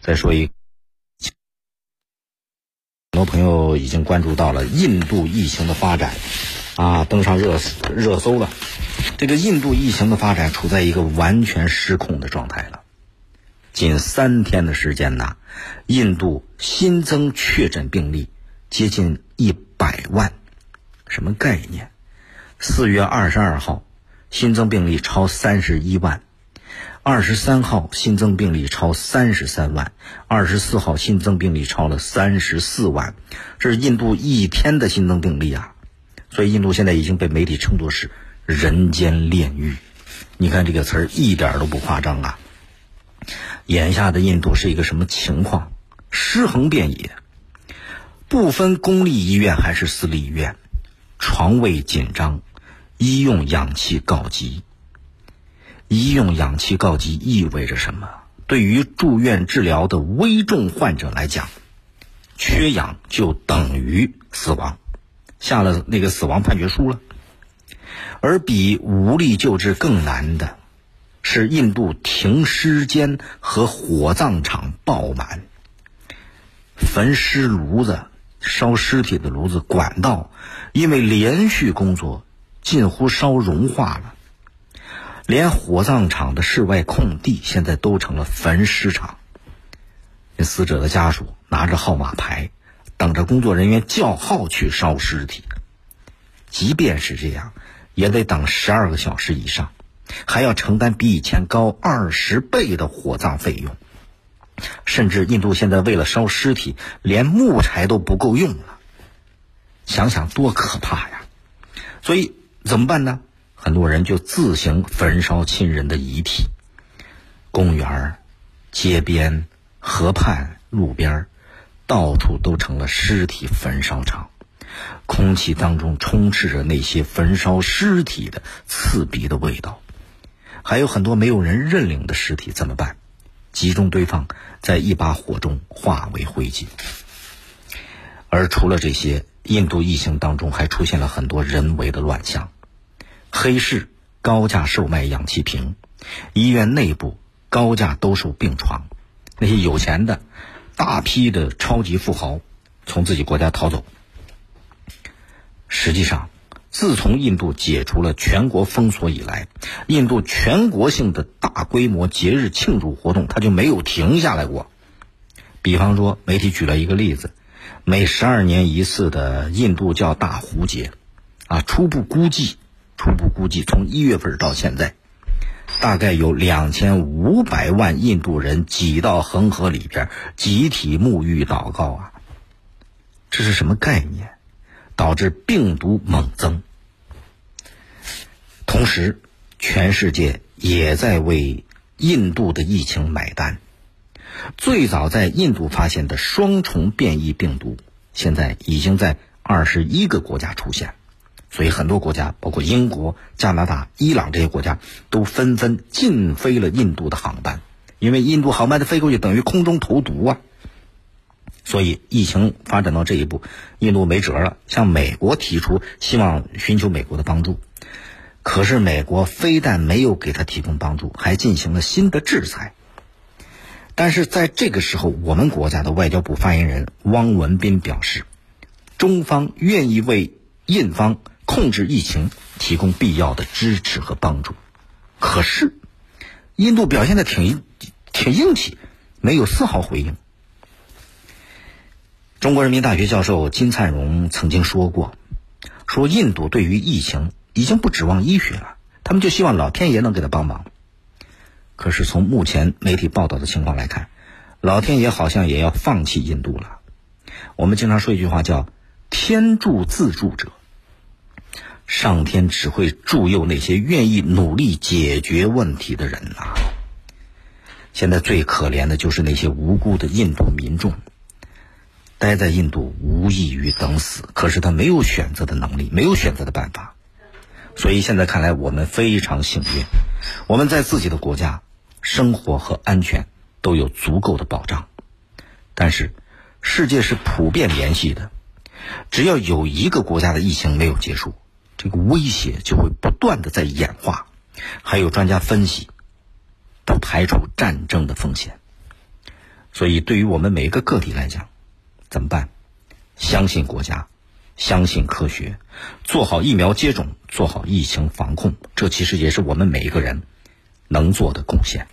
再说一，很多朋友已经关注到了印度疫情的发展，啊，登上热热搜了。这个印度疫情的发展处在一个完全失控的状态了。仅三天的时间呐，印度新增确诊病例接近一百万，什么概念？四月二十二号，新增病例超三十一万；二十三号新增病例超三十三万；二十四号新增病例超了三十四万。这是印度一天的新增病例啊！所以印度现在已经被媒体称作是“人间炼狱”。你看这个词儿一点都不夸张啊！眼下的印度是一个什么情况？尸横遍野，不分公立医院还是私立医院，床位紧张，医用氧气告急。医用氧气告急意味着什么？对于住院治疗的危重患者来讲，缺氧就等于死亡，下了那个死亡判决书了。而比无力救治更难的。是印度停尸间和火葬场爆满，焚尸炉子、烧尸体的炉子管道，因为连续工作，近乎烧融化了。连火葬场的室外空地现在都成了焚尸场。死者的家属拿着号码牌，等着工作人员叫号去烧尸体。即便是这样，也得等十二个小时以上。还要承担比以前高二十倍的火葬费用，甚至印度现在为了烧尸体，连木柴都不够用了。想想多可怕呀！所以怎么办呢？很多人就自行焚烧亲人的遗体，公园、街边、河畔、路边，到处都成了尸体焚烧场，空气当中充斥着那些焚烧尸体的刺鼻的味道。还有很多没有人认领的尸体怎么办？集中堆放在一把火中，化为灰烬。而除了这些，印度疫情当中还出现了很多人为的乱象：黑市高价售卖氧气瓶，医院内部高价兜售病床，那些有钱的大批的超级富豪从自己国家逃走。实际上。自从印度解除了全国封锁以来，印度全国性的大规模节日庆祝活动，它就没有停下来过。比方说，媒体举了一个例子：每十二年一次的印度叫大壶节，啊，初步估计，初步估计，从一月份到现在，大概有两千五百万印度人挤到恒河里边，集体沐浴祷告啊。这是什么概念？导致病毒猛增，同时，全世界也在为印度的疫情买单。最早在印度发现的双重变异病毒，现在已经在二十一个国家出现，所以很多国家，包括英国、加拿大、伊朗这些国家，都纷纷禁飞了印度的航班，因为印度航班的飞过去等于空中投毒啊。所以疫情发展到这一步，印度没辙了，向美国提出希望寻求美国的帮助。可是美国非但没有给他提供帮助，还进行了新的制裁。但是在这个时候，我们国家的外交部发言人汪文斌表示，中方愿意为印方控制疫情提供必要的支持和帮助。可是，印度表现的挺挺硬气，没有丝毫回应。中国人民大学教授金灿荣曾经说过：“说印度对于疫情已经不指望医学了，他们就希望老天爷能给他帮忙。可是从目前媒体报道的情况来看，老天爷好像也要放弃印度了。我们经常说一句话叫‘天助自助者’，上天只会助佑那些愿意努力解决问题的人呐。现在最可怜的就是那些无辜的印度民众。”待在印度无异于等死，可是他没有选择的能力，没有选择的办法，所以现在看来我们非常幸运，我们在自己的国家生活和安全都有足够的保障。但是世界是普遍联系的，只要有一个国家的疫情没有结束，这个威胁就会不断的在演化。还有专家分析，不排除战争的风险。所以，对于我们每一个个体来讲，怎么办？相信国家，相信科学，做好疫苗接种，做好疫情防控，这其实也是我们每一个人能做的贡献。